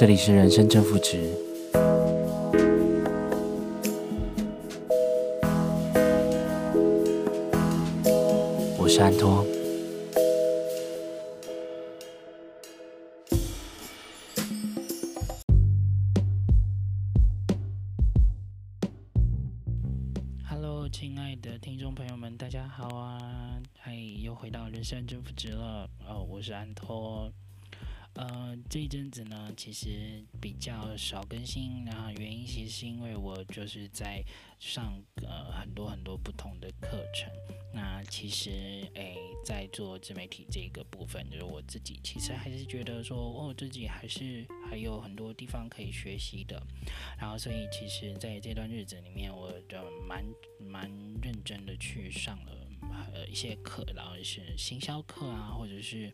这里是人生正负值，我是安托。是在上呃很多很多不同的课程。那其实诶，在做自媒体这个部分，就是我自己其实还是觉得说，哦，自己还是还有很多地方可以学习的。然后，所以其实在这段日子里面，我就蛮蛮认真的去上了。呃，一些课，然后是行销课啊，或者是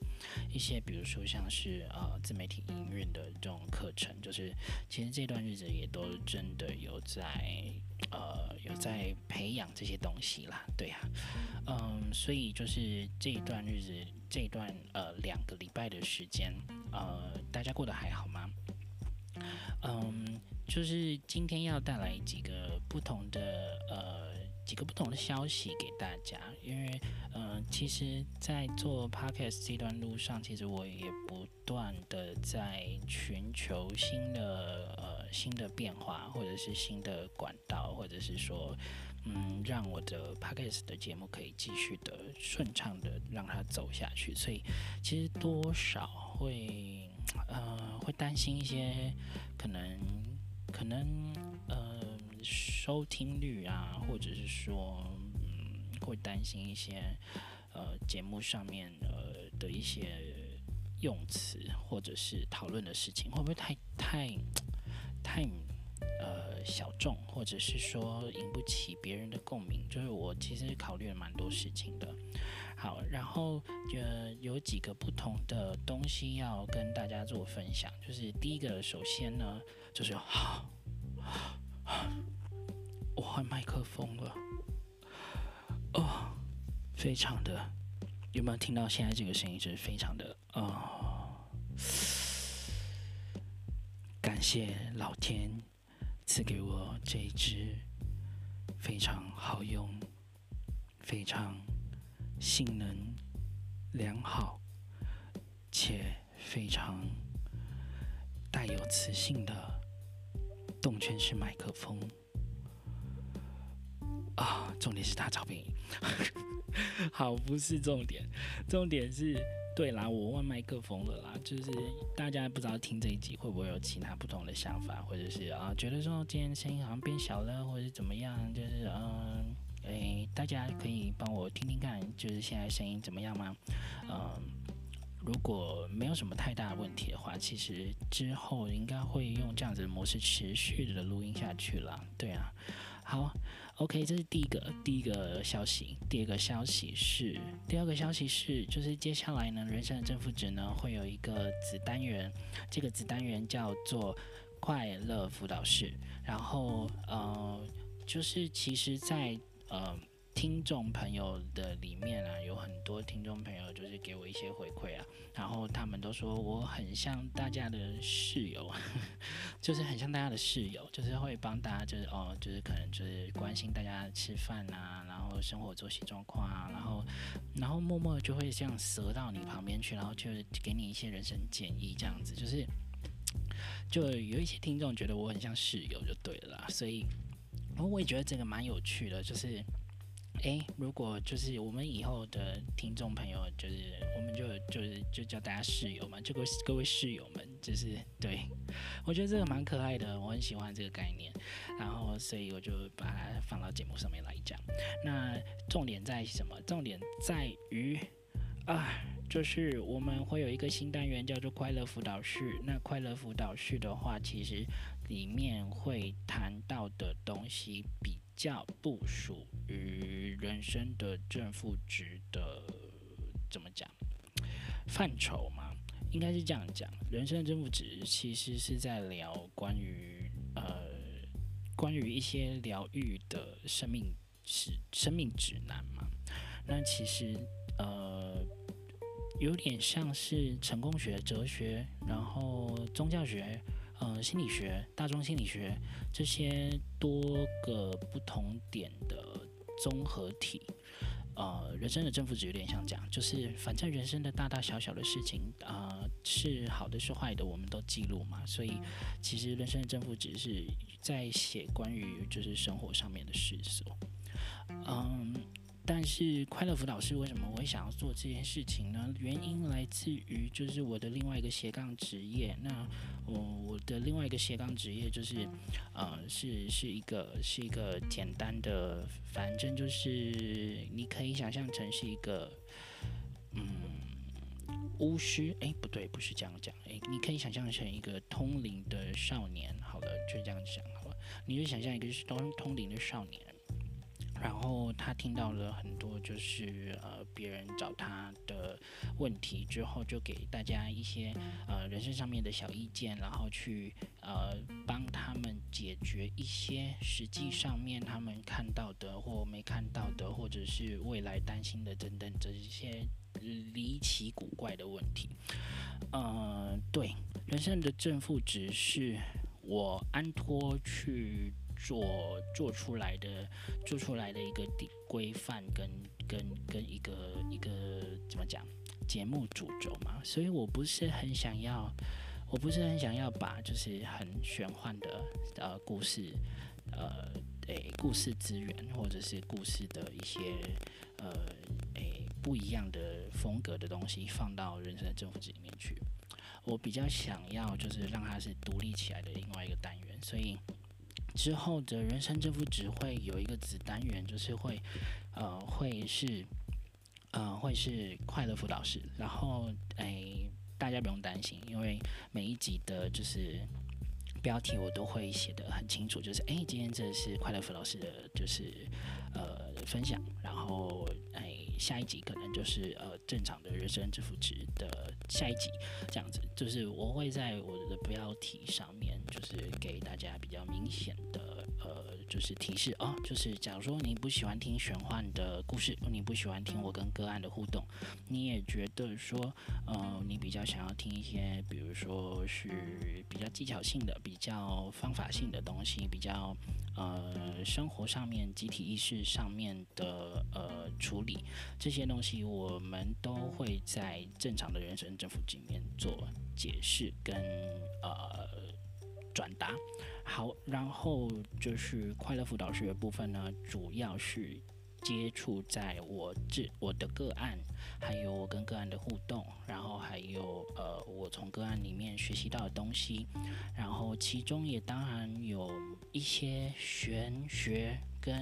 一些比如说像是呃自媒体营运的这种课程，就是其实这段日子也都真的有在呃有在培养这些东西啦，对呀、嗯，所以就是这一段日子，这一段呃两个礼拜的时间，呃，大家过得还好吗？嗯，就是今天要带来几个不同的呃。几个不同的消息给大家，因为，嗯、呃，其实，在做 podcast 这段路上，其实我也不断的在寻求新的呃新的变化，或者是新的管道，或者是说，嗯，让我的 podcast 的节目可以继续的顺畅的让它走下去。所以，其实多少会呃会担心一些可能可能呃。收听率啊，或者是说，嗯，会担心一些，呃，节目上面呃的一些用词，或者是讨论的事情，会不会太太太呃小众，或者是说引不起别人的共鸣？就是我其实考虑了蛮多事情的。好，然后呃有几个不同的东西要跟大家做分享，就是第一个，首先呢，就是好。我换麦克风了，哦，非常的，有没有听到现在这个声音？就是非常的，哦，感谢老天赐给我这一支非常好用、非常性能良好且非常带有磁性的动圈式麦克风。啊、重点是他照片，好，不是重点，重点是，对啦，我换麦克风了啦，就是大家不知道听这一集会不会有其他不同的想法，或者是啊，觉得说今天声音好像变小了，或者是怎么样，就是嗯，诶，大家可以帮我听听看，就是现在声音怎么样吗？嗯，如果没有什么太大的问题的话，其实之后应该会用这样子的模式持续的录音下去了，对啊，好。OK，这是第一个第一个消息。第二个消息是，第二个消息是，就是接下来呢，人生的正负值呢会有一个子单元，这个子单元叫做快乐辅导室。然后呃，就是其实在呃。听众朋友的里面啊，有很多听众朋友就是给我一些回馈啊，然后他们都说我很像大家的室友，就是很像大家的室友，就是会帮大家，就是哦，就是可能就是关心大家吃饭啊，然后生活作息状况啊，然后然后默默就会这样折到你旁边去，然后就给你一些人生建议，这样子就是就有一些听众觉得我很像室友就对了，所以我也觉得这个蛮有趣的，就是。诶，如果就是我们以后的听众朋友，就是我们就就是就叫大家室友嘛，这个各位室友们，就是对，我觉得这个蛮可爱的，我很喜欢这个概念，然后所以我就把它放到节目上面来讲。那重点在什么？重点在于啊，就是我们会有一个新单元叫做快乐辅导室。那快乐辅导室的话，其实里面会谈到的东西比。较不属于人生的正负值的怎么讲范畴嘛？应该是这样讲，人生的正负值其实是在聊关于呃关于一些疗愈的生命是生命指南嘛。那其实呃有点像是成功学、哲学，然后宗教学、呃心理学、大众心理学这些多个不同点的综合体。呃，人生的正负值有点像这样，就是反正人生的大大小小的事情，啊、呃，是好的是坏的，我们都记录嘛。所以其实人生的正负值是在写关于就是生活上面的事情。嗯。但是快乐辅导室为什么我会想要做这件事情呢？原因来自于就是我的另外一个斜杠职业。那我我的另外一个斜杠职业就是，呃，是是一个是一个简单的，反正就是你可以想象成是一个，嗯，巫师。诶，不对，不是这样讲。诶，你可以想象成一个通灵的少年。好了，就这样讲好了。你就想象一个是通通灵的少年。然后他听到了很多，就是呃别人找他的问题之后，就给大家一些呃人生上面的小意见，然后去呃帮他们解决一些实际上面他们看到的或没看到的，或者是未来担心的等等这些离奇古怪的问题。呃，对，人生的正负值是我安托去。做做出来的，做出来的一个规范跟跟跟一个一个怎么讲节目主轴嘛，所以我不是很想要，我不是很想要把就是很玄幻的呃故事，呃诶故事资源或者是故事的一些呃诶不一样的风格的东西放到人生的政府里面去，我比较想要就是让它是独立起来的另外一个单元，所以。之后的人生正负值会有一个子单元，就是会，呃，会是，呃，会是快乐辅导室。然后，哎，大家不用担心，因为每一集的就是标题我都会写得很清楚，就是哎，今天这是快乐辅导室的，就是呃分享。然后，哎，下一集可能就是呃正常的人生正负值的下一集，这样子，就是我会在我的标题上面。就是给大家比较明显的呃，就是提示哦，就是假如说你不喜欢听玄幻的故事，你不喜欢听我跟个案的互动，你也觉得说呃，你比较想要听一些，比如说是比较技巧性的、比较方法性的东西，比较呃生活上面、集体意识上面的呃处理这些东西，我们都会在正常的人生政府里面做解释跟呃。转达好，然后就是快乐辅导室的部分呢，主要是接触在我这我的个案，还有我跟个案的互动，然后还有呃我从个案里面学习到的东西，然后其中也当然有一些玄学跟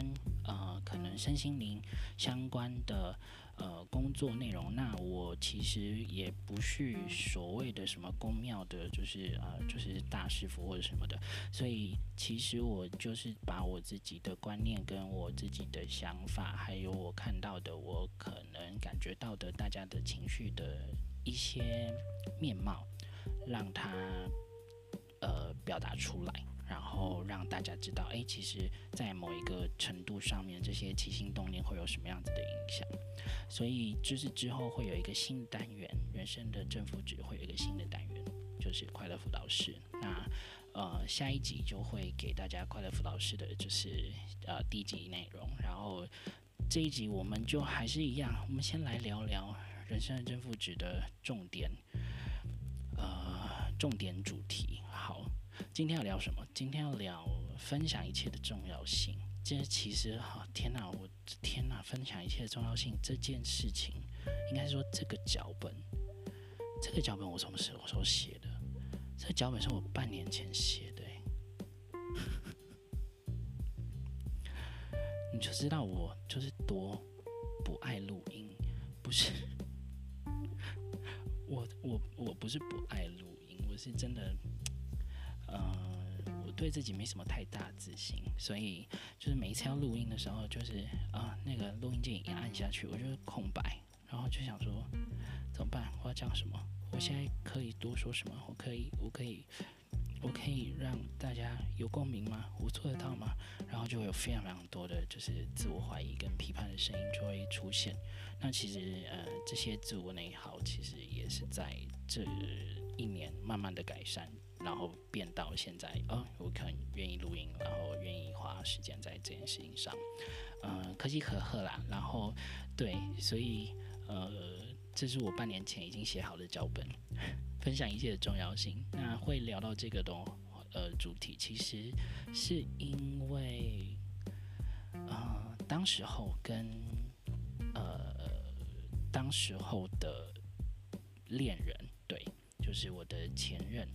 呃可能身心灵相关的。呃，工作内容，那我其实也不是所谓的什么公庙的，就是呃，就是大师傅或者什么的，所以其实我就是把我自己的观念跟我自己的想法，还有我看到的，我可能感觉到的大家的情绪的一些面貌，让它呃表达出来。然后让大家知道，哎，其实，在某一个程度上面，这些起心动念会有什么样子的影响。所以，就是之后会有一个新的单元，人生的正负值会有一个新的单元，就是快乐辅导室。那呃，下一集就会给大家快乐辅导室的，就是呃第一集内容。然后这一集我们就还是一样，我们先来聊聊人生的正负值的重点，呃，重点主题。好。今天要聊什么？今天要聊分享一切的重要性。这其实哈，天哪，我天哪，分享一切的重要性这件事情，应该说这个脚本，这个脚本我什么时候写的？这个脚本是我半年前写的，你就知道我就是多不爱录音，不是，我我我不是不爱录音，我是真的。呃，我对自己没什么太大自信，所以就是每一次要录音的时候，就是啊、那个录音键一按下去，我就是空白，然后就想说怎么办？我要讲什么？我现在可以多说什么？我可以，我可以，我可以让大家有共鸣吗？我做得到吗？然后就会有非常非常多的就是自我怀疑跟批判的声音就会出现。那其实呃这些自我内耗其实也是在这一年慢慢的改善，然后变到现在哦，我可能愿意录音，然后愿意花时间在这件事情上，呃可喜可贺啦。然后对，所以呃这是我半年前已经写好的脚本。分享一切的重要性。那会聊到这个东呃主题，其实是因为呃当时候跟呃当时候的恋人，对，就是我的前任，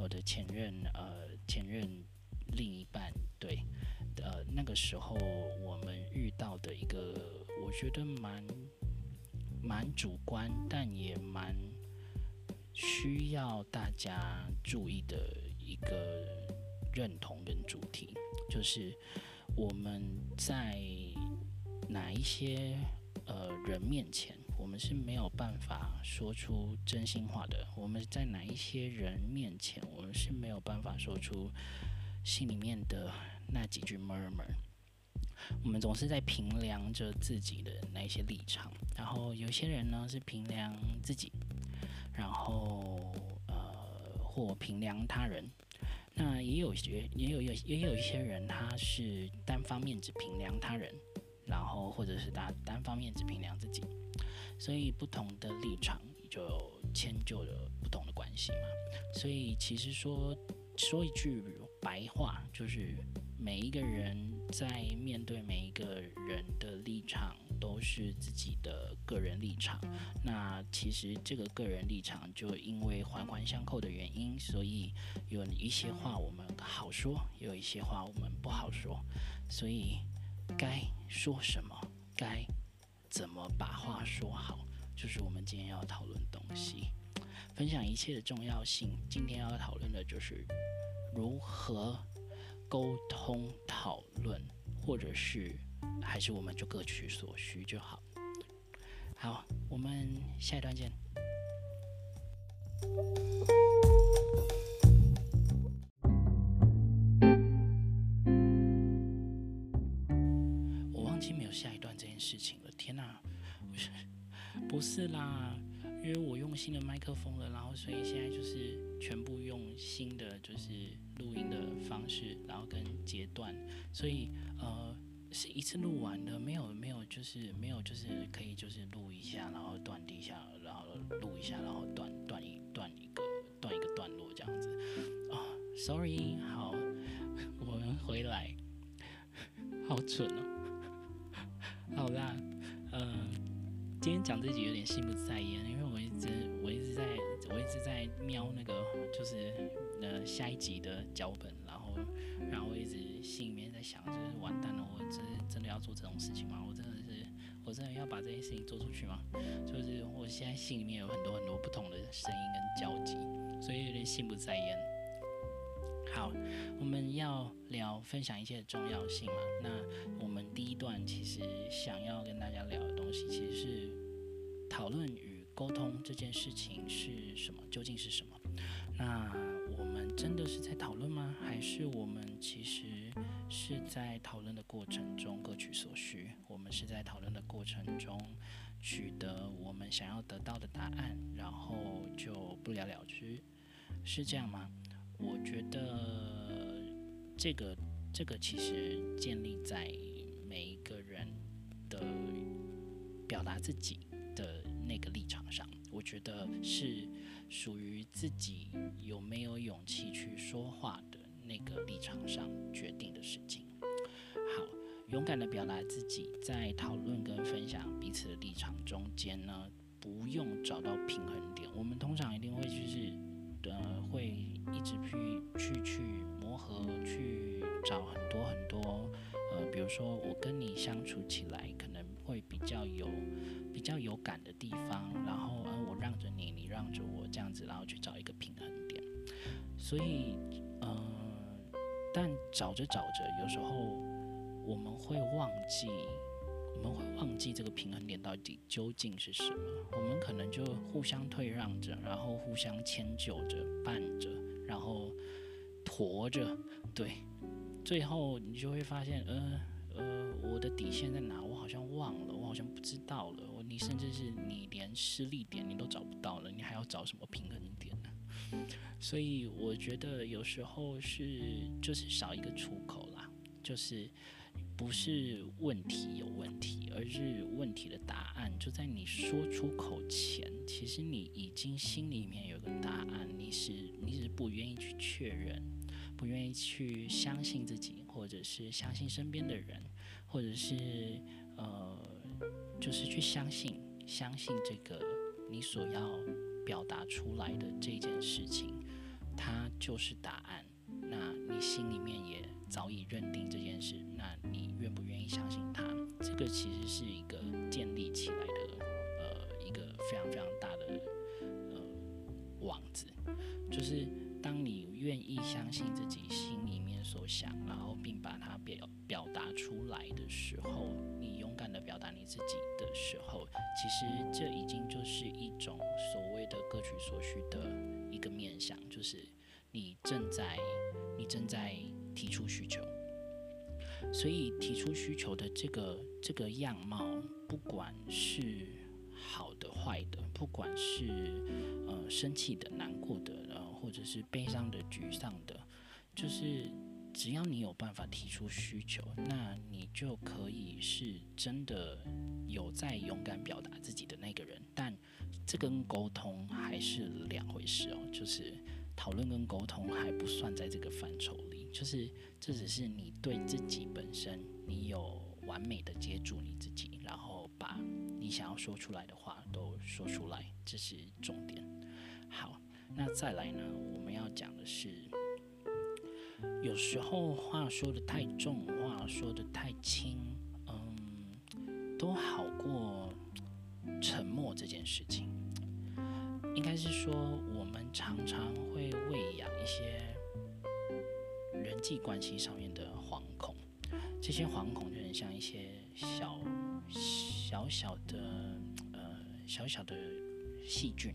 我的前任呃前任另一半，对，呃那个时候我们遇到的一个我觉得蛮蛮主观，但也蛮。需要大家注意的一个认同跟主题，就是我们在哪一些呃人面前，我们是没有办法说出真心话的；我们在哪一些人面前，我们是没有办法说出心里面的那几句 murmur。我们总是在评量着自己的那些立场，然后有些人呢是评量自己。然后，呃，或评量他人，那也有些，也有有也有一些人，他是单方面只评量他人，然后或者是他单方面只评量自己，所以不同的立场就迁就了不同的关系嘛。所以其实说说一句白话，就是每一个人在面对每一个人的立场。都是自己的个人立场，那其实这个个人立场就因为环环相扣的原因，所以有一些话我们好说，有一些话我们不好说，所以该说什么，该怎么把话说好，就是我们今天要讨论东西。分享一切的重要性，今天要讨论的就是如何沟通讨论，或者是。还是我们就各取所需就好。好，我们下一段见。不是啦，因为我用新的麦克风了，然后所以现在就是全部用新的就是录音的方式，然后跟截断，所以呃。是一次录完的，没有没有，就是没有，就是可以就是录一下，然后断一下，然后录一下，然后断断一断一个断一个段落这样子。啊、，sorry，好，我们回来，好蠢哦。好啦，今天讲这集有点心不在焉，因为我一直我一直在我一直在瞄那个就是呃下一集的脚本，然后然后我一直心里面在想，就是完蛋了。我真真的要做这种事情吗？我真的是，我真的要把这件事情做出去吗？就是我现在心里面有很多很多不同的声音跟交集，所以有点心不在焉。好，我们要聊分享一切的重要性嘛。那我们第一段其实想要跟大家聊的东西，其实是讨论与沟通这件事情是什么，究竟是什么？那我们真的是在讨论吗？还是我们其实？是在讨论的过程中各取所需，我们是在讨论的过程中取得我们想要得到的答案，然后就不了了之，是这样吗？我觉得这个这个其实建立在每一个人的表达自己的那个立场上，我觉得是属于自己有没有勇气去说话的。那个立场上决定的事情。好，勇敢的表达自己，在讨论跟分享彼此的立场中间呢，不用找到平衡点。我们通常一定会就是，呃，会一直去去去磨合，去找很多很多，呃，比如说我跟你相处起来可能会比较有比较有感的地方，然后呃，我让着你，你让着我，这样子，然后去找一个平衡点。所以，呃。但找着找着，有时候我们会忘记，我们会忘记这个平衡点到底究竟是什么。我们可能就互相退让着，然后互相迁就着、绊着，然后驮着，对，最后你就会发现，呃呃，我的底线在哪？我好像忘了，我好像不知道了。我你甚至是你连失力点你都找不到了，你还要找什么平衡点呢？所以我觉得有时候是就是少一个出口啦，就是。不是问题有问题，而是问题的答案就在你说出口前，其实你已经心里面有个答案，你是你只是不愿意去确认，不愿意去相信自己，或者是相信身边的人，或者是呃，就是去相信相信这个你所要表达出来的这件事情，它就是答案。那你心里面也早已认定这件事，那愿不愿意相信他？这个其实是一个建立起来的，呃，一个非常非常大的呃网子。就是当你愿意相信自己心里面所想，然后并把它表表达出来的时候，你勇敢地表达你自己的时候，其实这已经就是一种所谓的各取所需的一个面向，就是你正在你正在。提出需求，所以提出需求的这个这个样貌，不管是好的坏的，不管是呃生气的、难过的，呃或者是悲伤的、沮丧的，就是只要你有办法提出需求，那你就可以是真的有在勇敢表达自己的那个人。但这跟沟通还是两回事哦，就是。讨论跟沟通还不算在这个范畴里，就是这只是你对自己本身，你有完美的接住你自己，然后把你想要说出来的话都说出来，这是重点。好，那再来呢？我们要讲的是，有时候话说得太重，话说得太轻，嗯，都好过沉默这件事情。应该是说，我们常常会喂养一些人际关系上面的惶恐，这些惶恐就很像一些小小小的呃小小的细菌。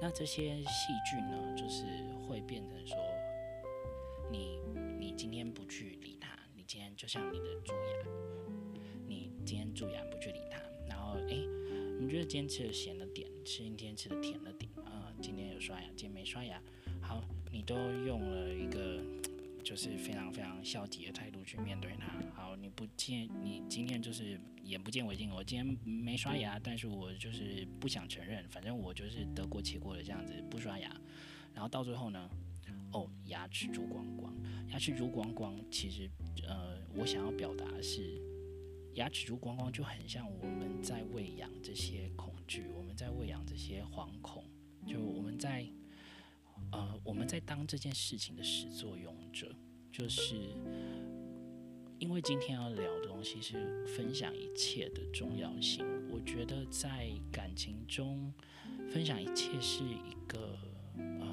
那这些细菌呢，就是会变成说，你你今天不去理它，你今天就像你的蛀牙，你今天蛀牙不去理它，然后诶。你觉得今天吃的咸了点，吃今天吃的甜了点啊？今天有刷牙，今天没刷牙。好，你都用了一个就是非常非常消极的态度去面对它。好，你不见你今天就是眼不见为净。我今天没刷牙，但是我就是不想承认，反正我就是得过且过的这样子不刷牙。然后到最后呢，哦，牙齿蛀光光，牙齿蛀光光。其实呃，我想要表达是。牙齿蛀光光就很像我们在喂养这些恐惧，我们在喂养这些惶恐，就我们在呃我们在当这件事情的始作俑者，就是因为今天要聊的东西是分享一切的重要性。我觉得在感情中分享一切是一个呃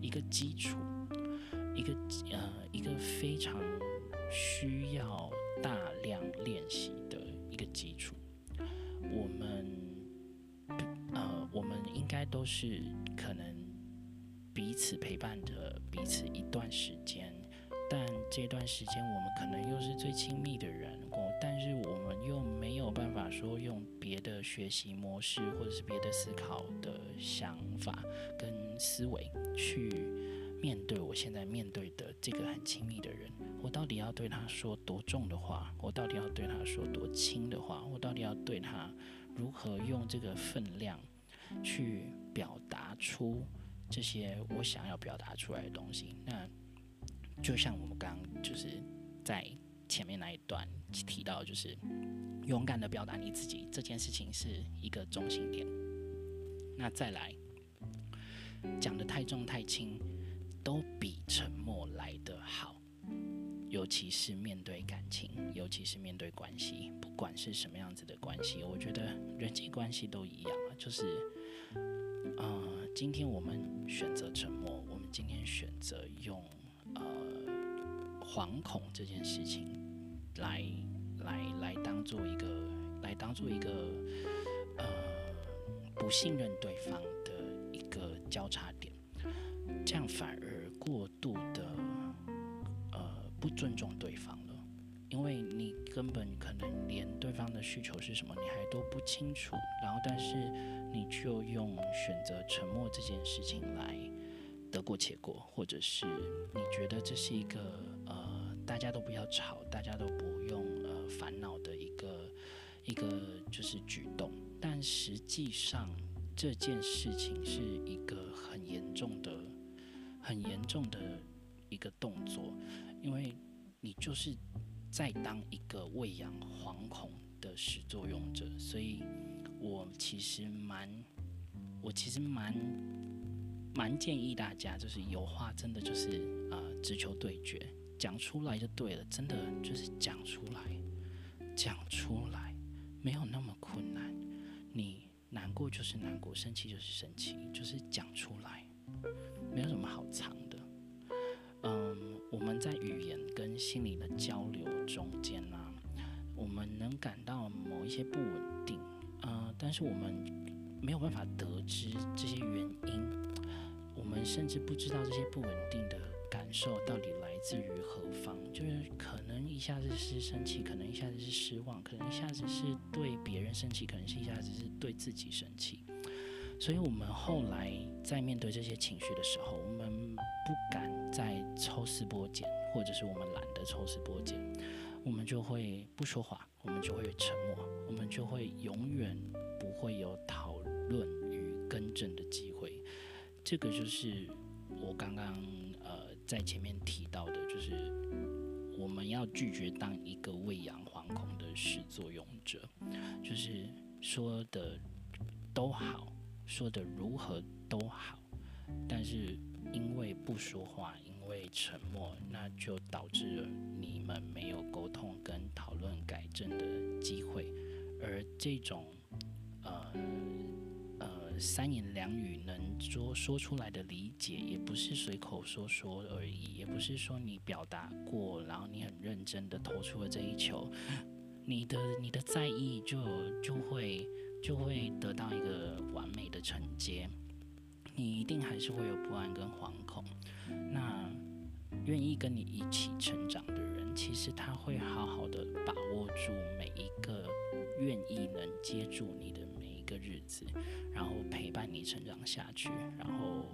一个基础，一个呃一个非常需要。大量练习的一个基础，我们呃，我们应该都是可能彼此陪伴着彼此一段时间，但这段时间我们可能又是最亲密的人，我但是我们又没有办法说用别的学习模式或者是别的思考的想法跟思维去。面对我现在面对的这个很亲密的人，我到底要对他说多重的话？我到底要对他说多轻的话？我到底要对他如何用这个分量去表达出这些我想要表达出来的东西？那就像我们刚刚就是在前面那一段提到，就是勇敢的表达你自己这件事情是一个中心点。那再来讲得太重太轻。都比沉默来得好，尤其是面对感情，尤其是面对关系，不管是什么样子的关系，我觉得人际关系都一样啊。就是，呃，今天我们选择沉默，我们今天选择用呃惶恐这件事情来来来当做一个，来当做一个呃不信任对方的一个交叉点。这样反而过度的呃不尊重对方了，因为你根本可能连对方的需求是什么你还都不清楚，然后但是你就用选择沉默这件事情来得过且过，或者是你觉得这是一个呃大家都不要吵，大家都不用呃烦恼的一个一个就是举动，但实际上。这件事情是一个很严重的、很严重的一个动作，因为你就是再当一个喂养惶恐的始作俑者，所以我其实蛮，我其实蛮蛮建议大家，就是有话真的就是、呃，直球对决，讲出来就对了，真的就是讲出来，讲出来没有那么困难，你。难过就是难过，生气就是生气，就是讲出来，没有什么好藏的。嗯，我们在语言跟心理的交中间呢、我们能感到某一些不稳定，呃，但是我们没有办法得知这些原因，我们甚至不知道这些不稳定的感受到底来自于何方，就是可能一下子是生气，可能一下子是失望，可能一下子是对别人生气，可能是一下子是对自己生气。所以，我们后来在面对这些情绪的时候，我们不敢再抽丝剥茧，或者是我们懒得抽丝剥茧，我们就会不说话，我们就会沉默，我们就会永远不会有讨论与更正的机会。这个就是我刚刚呃。在前面提到的，就是我们要拒绝当一个喂养惶恐的始作俑者，就是说的都好，说的如何都好，但是因为不说话，因为沉默，那就导致你们没有沟通跟讨论改正的机会，而这种呃呃。三言两语能说说出来的理解，也不是随口说说而已，也不是说你表达过，然后你很认真的投出了这一球，你的你的在意就就会就会得到一个完美的承接，你一定还是会有不安跟惶恐。那愿意跟你一起成长的人，其实他会好好的把握住每一个愿意能接住你的。每一个日子，然后陪伴你成长下去，然后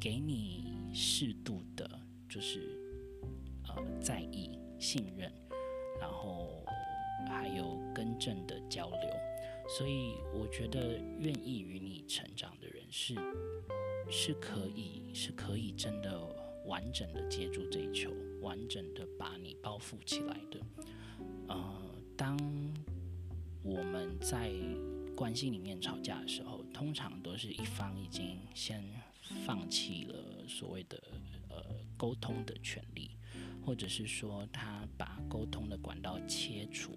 给你适度的，就是呃在意、信任，然后还有更正的交流。所以我觉得，愿意与你成长的是是可以是可以真的完整的接住这一球，完整的把你包覆起来的。呃，当我们在关系里面吵架的时候，通常都是一方已经先放弃了所谓的呃沟通的权利，或者是说他把沟通的管道切除，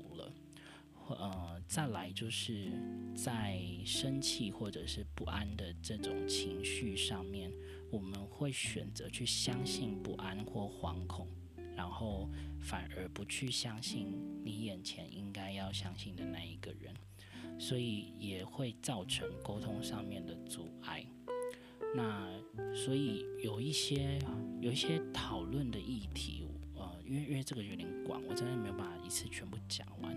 呃，再来就是在生气或者是不安的这种情绪上面，我们会选择去相信不安或惶恐，然后反而不去相信你眼前应该要相信的那一个人。所以也会造成沟通上面的阻碍。那所以有一些有一些讨论的议题，呃，因为因为这个有点广，我真的没有办法一次全部讲完。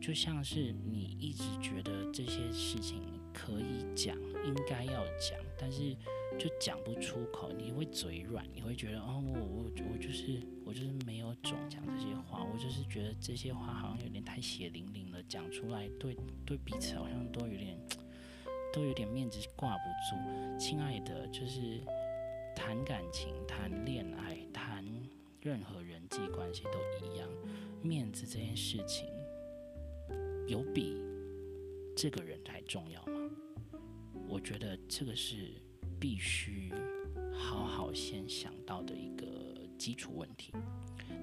就像是你一直觉得这些事情可以讲，应该要讲，但是。就讲不出口，你会嘴软，你会觉得哦，我我我就是我就是没有种讲这些话，我就是觉得这些话好像有点太血淋淋了，讲出来对对彼此好像都有点都有点面子挂不住。亲爱的，就是谈感情、谈恋爱、谈任何人际关系都一样，面子这件事情有比这个人还重要吗？我觉得这个是。必须好好先想到的一个基础问题：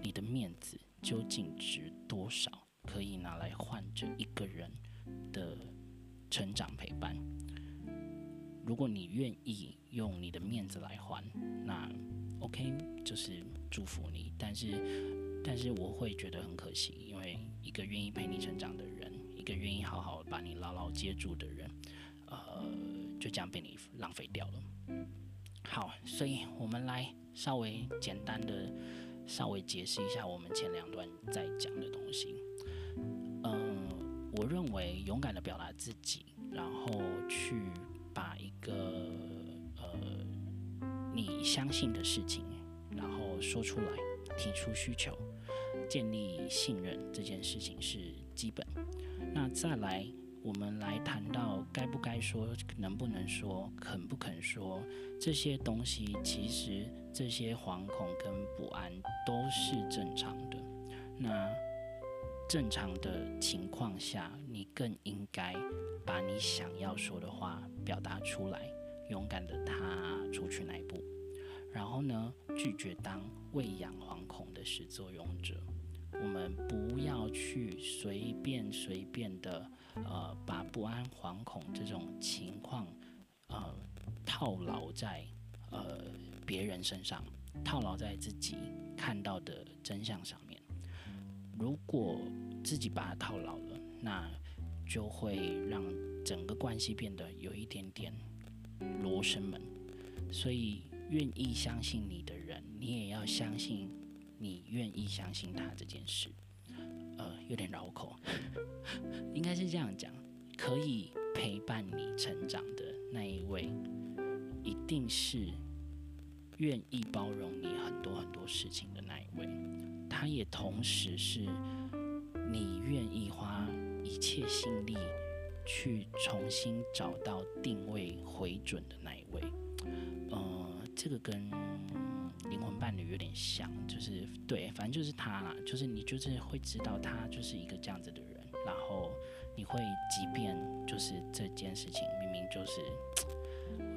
你的面子究竟值多少？可以拿来换这一个人的成长陪伴。如果你愿意用你的面子来换，那 OK，就是祝福你。但是，但是我会觉得很可惜，因为一个愿意陪你成长的人，一个愿意好好把你牢牢接住的人，呃。就这样被你浪费掉了。好，所以我们来稍微简单的稍微解释一下我们前两段在讲的东西。嗯，我认为勇敢的表达自己，然后去把一个呃你相信的事情，然后说出来，提出需求，建立信任，这件事情是基本。那再来。我们来谈到该不该说，能不能说，肯不肯说这些东西，其实这些惶恐跟不安都是正常的。那正常的情况下，你更应该把你想要说的话表达出来，勇敢的踏出去那一步，然后呢，拒绝当喂养惶恐的始作俑者。我们不要去随便随便的。呃，把不安、惶恐这种情况，呃，套牢在呃别人身上，套牢在自己看到的真相上面。如果自己把它套牢了，那就会让整个关系变得有一点点罗生门。所以，愿意相信你的人，你也要相信你愿意相信他这件事。呃，有点绕口，应该是这样讲：可以陪伴你成长的那一位，一定是愿意包容你很多很多事情的那一位。他也同时是你愿意花一切心力去重新找到定位回准的那一位。呃，这个跟。灵魂伴侣有点像，就是对，反正就是他啦，就是你就是会知道他就是一个这样子的人，然后你会即便就是这件事情明明就是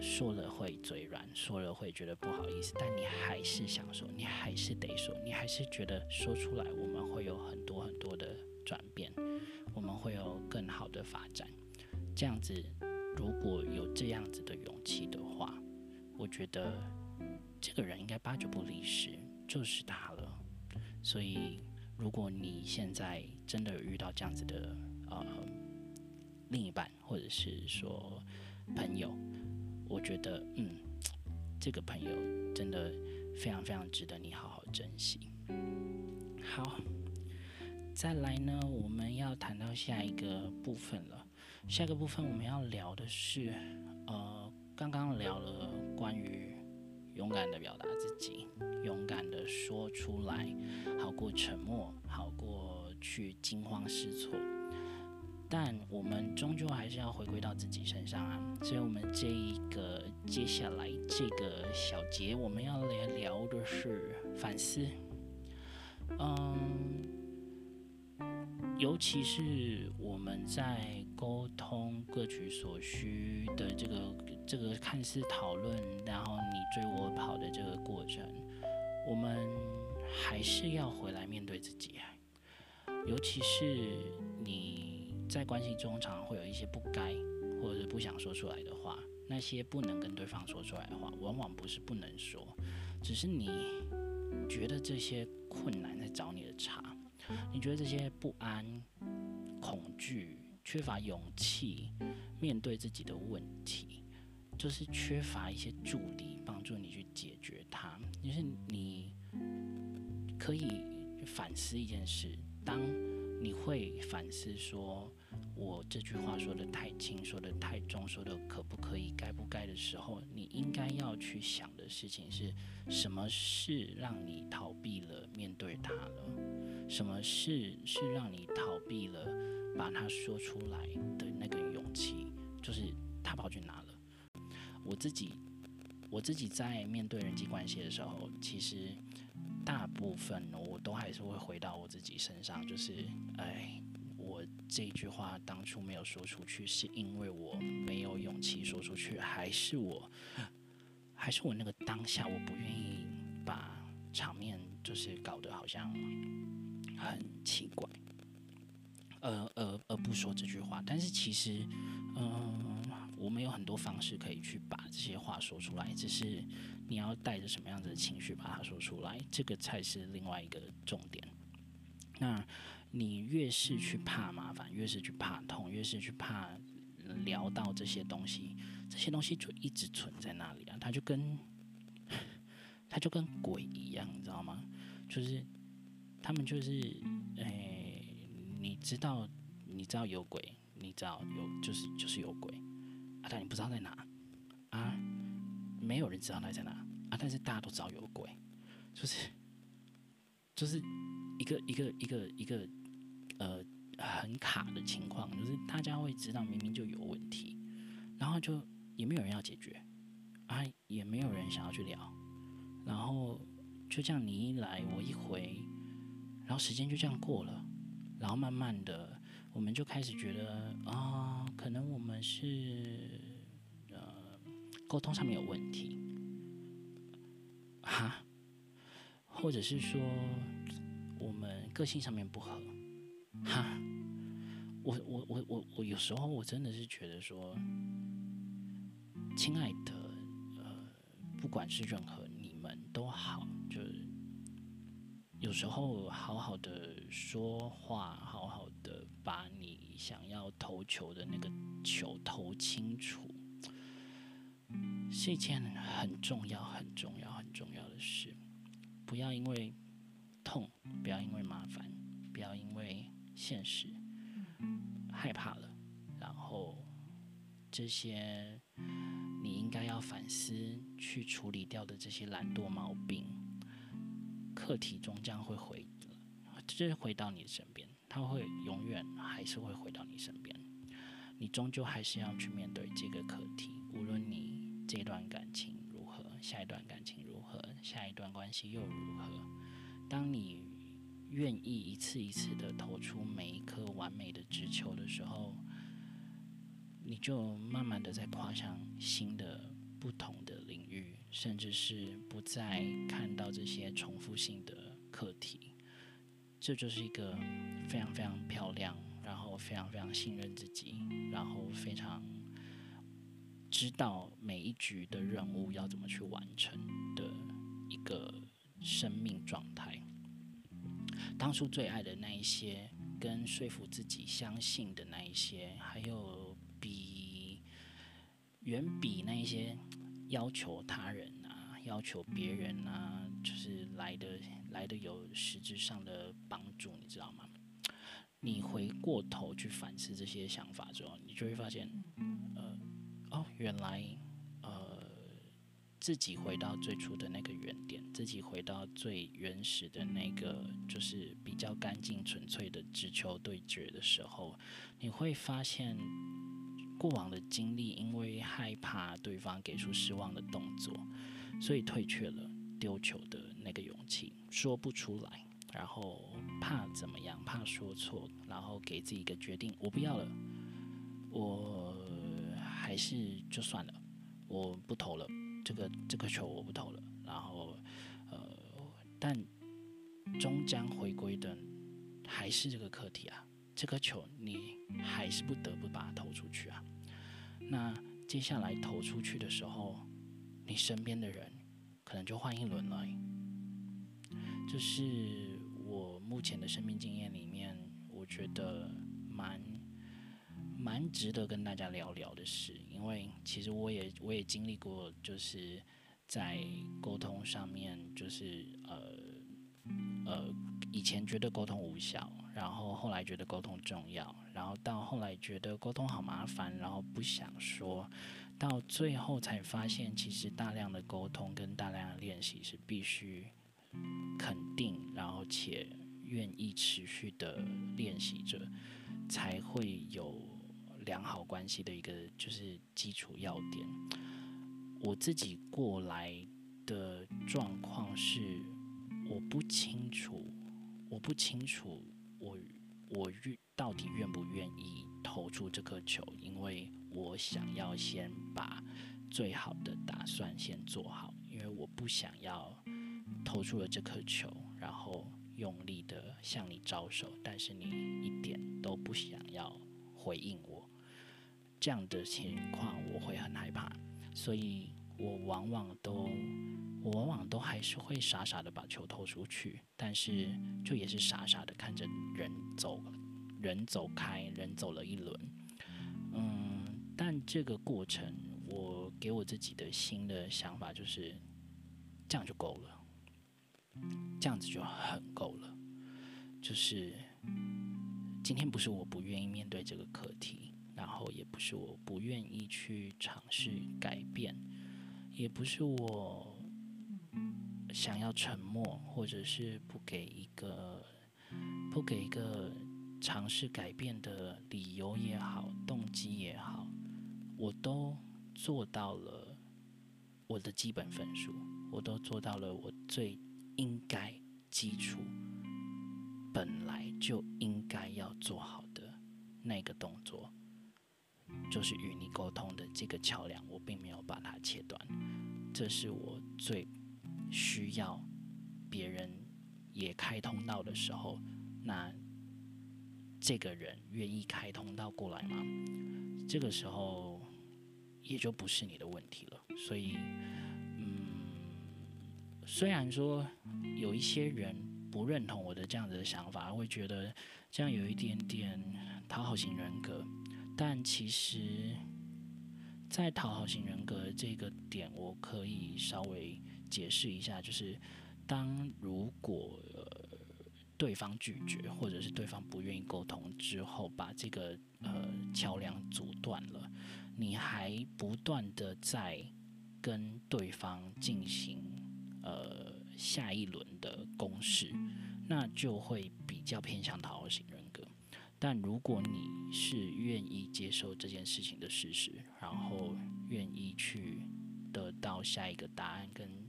说了会嘴软，说了会觉得不好意思，但你还是想说，你还是得说，你还是觉得说出来我们会有很多很多的转变，我们会有更好的发展。这样子，如果有这样子的勇气的话，我觉得。这个人应该八九不离十，就是他了。所以，如果你现在真的遇到这样子的呃另一半，或者是说朋友，我觉得嗯，这个朋友真的非常非常值得你好好珍惜。好，再来呢，我们要谈到下一个部分了。下一个部分我们要聊的是，呃，刚刚聊了关于。勇敢的表达自己，勇敢的说出来，好过沉默，好过去惊慌失措。但我们终究还是要回归到自己身上啊！所以，我们这一个接下来这个小节，我们要来聊的是反思。嗯，尤其是我们在沟通各取所需的这个这个看似讨论，然后你。追我跑的这个过程，我们还是要回来面对自己。尤其是你在关系中，常常会有一些不该或者是不想说出来的话，那些不能跟对方说出来的话，往往不是不能说，只是你觉得这些困难在找你的茬，你觉得这些不安、恐惧、缺乏勇气面对自己的问题。就是缺乏一些助力，帮助你去解决它。就是你可以反思一件事，当你会反思说，我这句话说得太轻，说得太重，说得可不可以，该不该的时候，你应该要去想的事情是什么事让你逃避了面对它了？什么事是让你逃避了把它说出来的那个勇气？就是他跑去拿了？我自己，我自己在面对人际关系的时候，其实大部分我都还是会回到我自己身上，就是，哎，我这句话当初没有说出去，是因为我没有勇气说出去，还是我，还是我那个当下我不愿意把场面就是搞得好像很奇怪，而而而不说这句话，但是其实，嗯。我们有很多方式可以去把这些话说出来，只是你要带着什么样子的情绪把它说出来，这个才是另外一个重点。那你越是去怕麻烦，越是去怕痛，越是去怕聊到这些东西，这些东西就一直存在那里啊。它就跟他就跟鬼一样，你知道吗？就是他们就是，哎、你知道，你知道有鬼，你知道有，就是就是有鬼。啊，但你不知道在哪。啊，没有人知道他在哪。啊，但是大家都知道有鬼，就是就是一个一个一个一个呃很卡的情况，就是大家会知道明明就有问题，然后就也没有人要解决。啊，也没有人想要去聊。然后就这样，你一来我一回，然后时间就这样过了，然后慢慢的，我们就开始觉得啊、可能我们是呃沟通上面有问题，哈，或者是说我们个性上面不合，哈，我我我我我有时候我真的是觉得说，亲爱的，呃，不管是任何。有时候好好的说话，好好的把你想要投球的那个球投清楚，是一件很重要、很重要、很重要的事。不要因为痛，不要因为麻烦，不要因为现实害怕了，然后这些。你应该要反思，去处理掉的这些懒惰毛病，课题终将会回，就是回到你的身边，它会永远还是会回到你身边。你终究还是要去面对这个课题，无论你这段感情如何，下一段感情如何，下一段关系又如何。当你愿意一次一次的投出每一颗完美的直球的时候，你就慢慢的在跨向新的、不同，甚至是不再看到这些重复性的课题。这就是一个非常非常漂亮，然后非常非常信任自己，然后非常知道每一局的任务要怎么去完成的一个生命状态。当初最爱的那一些，跟说服自己相信的那一些，还有。比远比那一些要求他人啊、要求别人啊，就是来的来的有实质上的帮助，你知道吗？你回过头去反思这些想法之后，你就会发现，呃，哦，原来呃，自己回到最初的那个原点，自己回到最原始的那个，就是比较干净纯粹的直球对决的时候，你会发现。过往的经历，因为害怕对方给出失望的动作，所以退却了丢球的那个勇气，说不出来，然后怕怎么样，怕说错，然后给自己一个决定，我不要了，我还是就算了，我不投了，这个这个球我不投了，然后呃，但终将回归的还是这个课题啊。这个球你还是不得不把它投出去啊！那接下来投出去的时候，你身边的人可能就换一轮了。这是我目前的生命经验里面，我觉得蛮蛮值得跟大家聊聊的事，因为其实我也我也经历过，就是在沟通上面，就是呃呃，以前觉得沟通无效。然后后来觉得沟通重要，然后到后来觉得沟通好麻烦，然后不想说，到最后才发现，其实大量的沟通跟大量的练习是必须肯定，然后且愿意持续的练习着，才会有良好关系的一个就是基础要点。我自己过来的状况是，我不清楚，我不清楚。我我愿到底愿不愿意投出这颗球？因为我想要先把最好的打算先做好，因为我不想要投出了这颗球，然后用力的向你招手，但是你一点都不想要回应我，这样的情况我会很害怕，所以我往往都。我往往都还是会傻傻的把球投出去，但是就也是傻傻的看着人走，人走开，人走了一轮。嗯，但这个过程，我给我自己的新的想法就是，这样就够了，这样子就很够了。就是今天不是我不愿意面对这个课题，然后也不是我不愿意去尝试改变，也不是我想要沉默，或者是不给一个不给一个尝试改变的理由也好，动机也好，我都做到了我的基本分数，我都做到了我最应该基础。本来就应该要做好的那个动作，就是与你沟通的这个桥梁，我并没有把它切断。这是我最需要别人也开通道的时候，那这个人愿意开通道过来吗？这个时候也就不是你的问题了。所以，嗯，虽然说有一些人。不认同我的这样子的想法，会觉得这样有一点点讨好型人格。但其实，在讨好型人格这个点，我可以稍微解释一下，就是当如果对方拒绝，或者是对方不愿意沟通之后，把这个呃桥梁阻断了，你还不断的在跟对方进行呃。下一轮的攻势，那就会比较偏向讨好型人格。但如果你是愿意接受这件事情的事实，然后愿意去得到下一个答案跟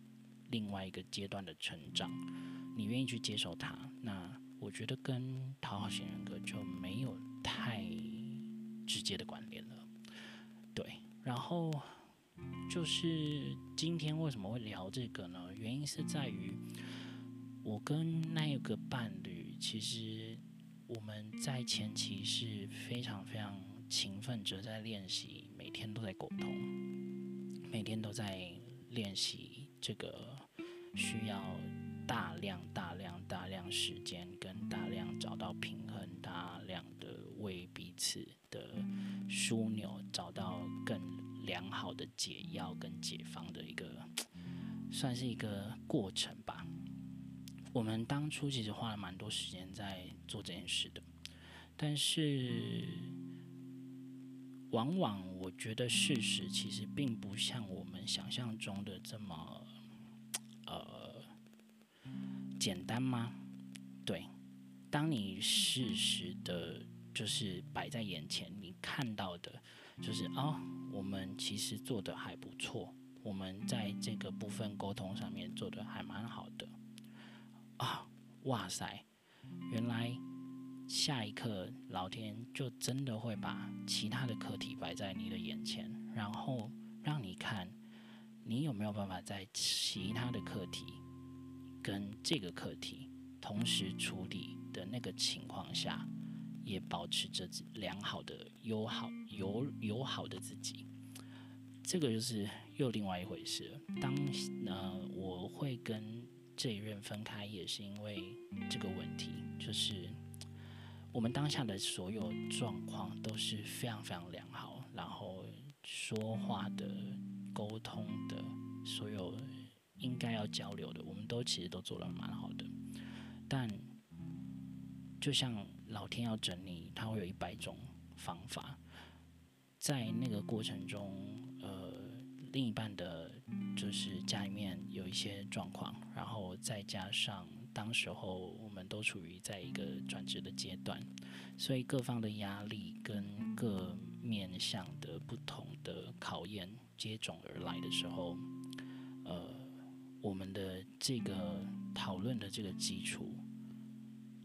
另外一个阶段的成长，你愿意去接受它，那我觉得跟讨好型人格就没有太直接的关联了。对，然后。就是今天为什么会聊这个呢？原因是在于我跟那个伴侣，其实我们在前期是非常非常勤奋着在练习，每天都在沟通，每天都在练习这个需要大量大量大量时间跟大量找到平衡，大量的为彼此的枢纽找到更。良好的解药跟解方的一个，算是一个过程吧。我们当初其实花了蛮多时间在做这件事的，但是往往我觉得事实其实并不像我们想象中的这么简单吗？对，当你事实的，就是摆在眼前，你看到的。就是啊、哦，我们其实做的还不错，我们在这个部分沟通上面做的还蛮好的啊！哇塞，原来下一刻老天就真的会把其他的课题摆在你的眼前，然后让你看你有没有办法在其他的课题跟这个课题同时处理的那个情况下。也保持着良好的友好友友好的自己，这个就是又另外一回事。当呃我会跟这一任分开，也是因为这个问题，就是我们当下的所有状况都是非常非常良好，然后说话的、沟通的，所有应该要交流的，我们都其实都做得蛮好的，但就像。老天要整你，他会有一百种方法。在那个过程中，呃，另一半的，就是家里面有一些状况，然后再加上当时候我们都处于在一个转职的阶段，所以各方的压力跟各面向的不同的考验接踵而来的时候，呃，我们的这个讨论的这个基础。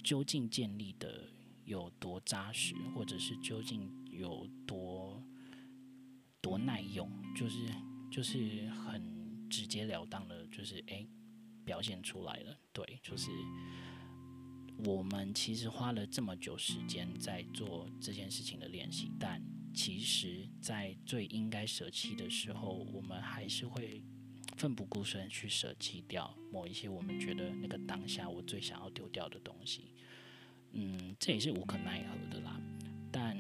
究竟建立的有多扎实，或者是究竟有多多耐用，就是就是很直截了当的，就是诶、欸，表现出来了。对，就是我们其实花了这么久时间在做这件事情的练习，但其实，在最应该舍弃的时候，我们还是会。奋不顾身去舍弃掉某一些我们觉得那个当下我最想要丢掉的东西，嗯，这也是无可奈何的啦。但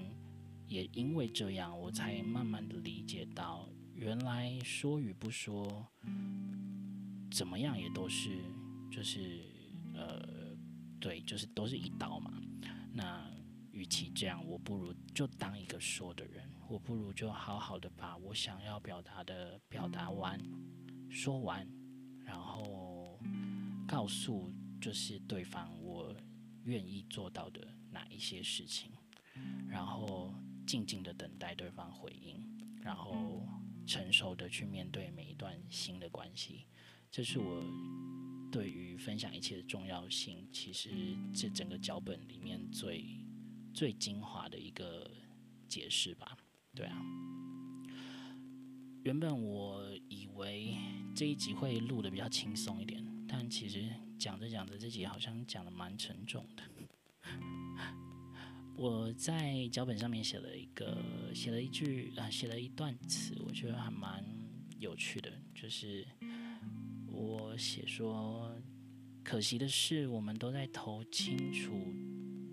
也因为这样，我才慢慢的理解到，原来说与不说怎么样也都是就是呃，对，就是都是一刀嘛。那与其这样，我不如就当一个说的人，我不如就好好的把我想要表达的表达完，说完，然后告诉就是对方我愿意做到的哪一些事情，然后静静的等待对方回应，然后成熟的去面对每一段新的关系。这是我对于分享一切的重要性，其实这整个脚本里面最最精华的一个解释吧。对啊，原本我以为这一集会录的比较轻松一点，但其实讲着讲着，这集好像讲的蛮沉重的。我在脚本上面写了一个，写了一句啊，写了一段词，我觉得还蛮有趣的，就是。我写说，可惜的是，我们都在投清楚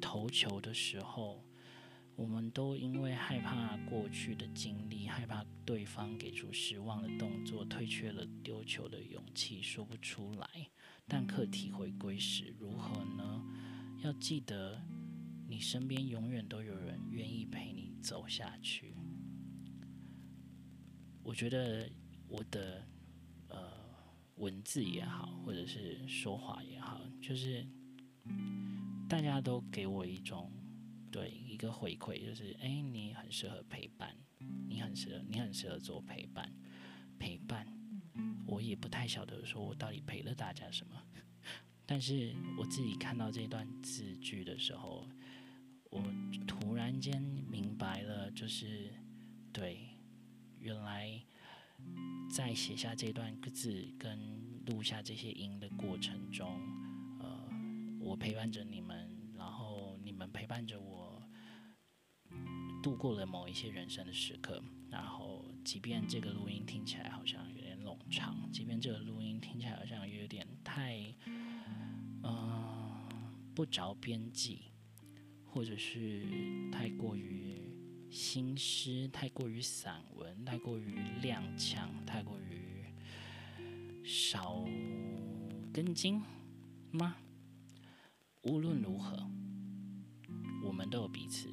投球的时候，我们都因为害怕过去的经历，害怕对方给出失望的动作，退却了丢球的勇气，说不出来。但课题回归时，如何呢？要记得，你身边永远都有人愿意陪你走下去。我觉得我的呃。文字也好，或者是说话也好，就是大家都给我一种对一个回馈，就是哎、你很适合陪伴，你很适合，你很适合做陪伴，陪伴。我也不太晓得说我到底陪了大家什么，但是我自己看到这段字句的时候，我突然间明白了，就是对，原来。在写下这段字跟录下这些音的过程中，呃，我陪伴着你们，然后你们陪伴着我，度过了某一些人生的时刻。然后，即便这个录音听起来好像有点冗长，即便这个录音听起来好像有点太，嗯、不着边际，或者是太过于。新诗太过于散文，太过于踉跄，太过于少根筋吗？无论如何，我们都有，彼此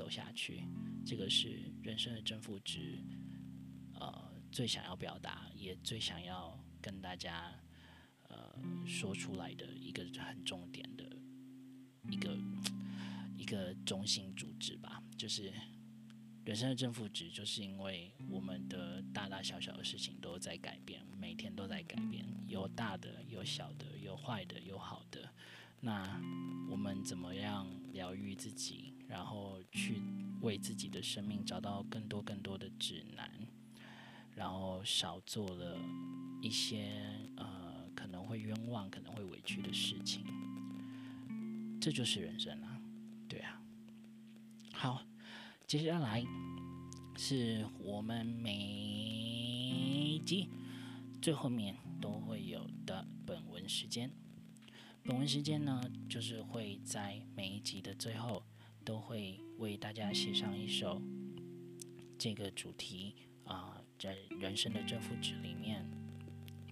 走下去。这个是人生的正负值，呃，最想要表达，也最想要跟大家呃说出来的一个很重点的一个。一个中心主旨吧，就是人生的正负值，就是因为我们的大大小小的事情都在改变，每天都在改变，有大的，有小的，有坏的，有好的。那我们怎么样疗愈自己，然后去为自己的生命找到更多更多的指南，然后少做了一些呃可能会冤枉、可能会委屈的事情，这就是人生啊。对啊好，接下来是我们每集最后面都会有的本文时间。本文时间呢，就是会在每一集的最后都会为大家写上一首这个主题啊、呃，在人生的正负值里面，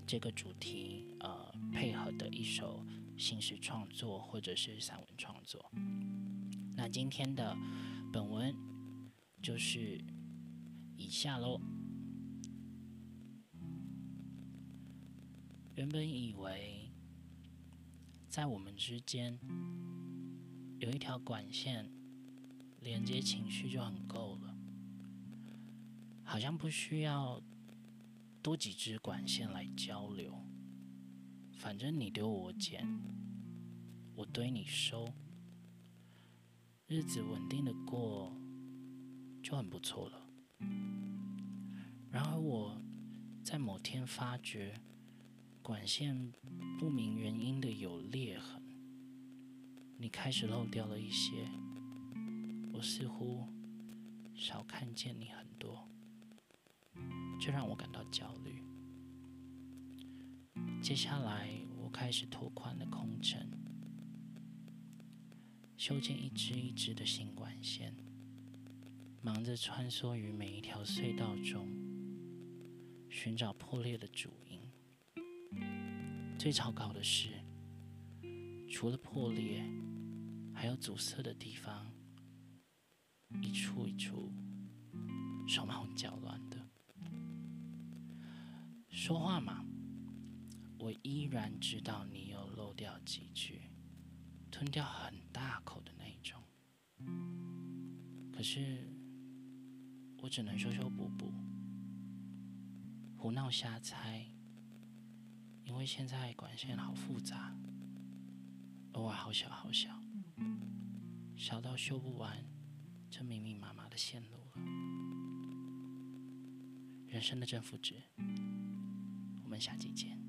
这个主题呃配合的一首新诗创作或者是散文创作。那今天的。本文就是以下喽。原本以为在我们之间有一条管线连接情绪就很够了，好像不需要多几支管线来交流。反正你丢我捡，我堆你收。日子稳定的过就很不错了。然而我在某天发觉，管线不明原因的有裂痕，你开始漏掉了一些，我似乎少看见你很多，这让我感到焦虑。接下来我开始拓宽了空城。修建一支一支的新管线，忙着穿梭于每一条隧道中，寻找破裂的主。最糟糕的是，除了破裂，还有阻塞的地方，一处一处手忙脚乱的。说话嘛，我依然知道你有漏掉几句，吞掉很大口的那一种。可是，我只能修修补补，胡闹瞎猜，因为现在管线好复杂，偶尔好小好小，小到修不完这密密麻麻的线路了。人生的正负值，我们下期见。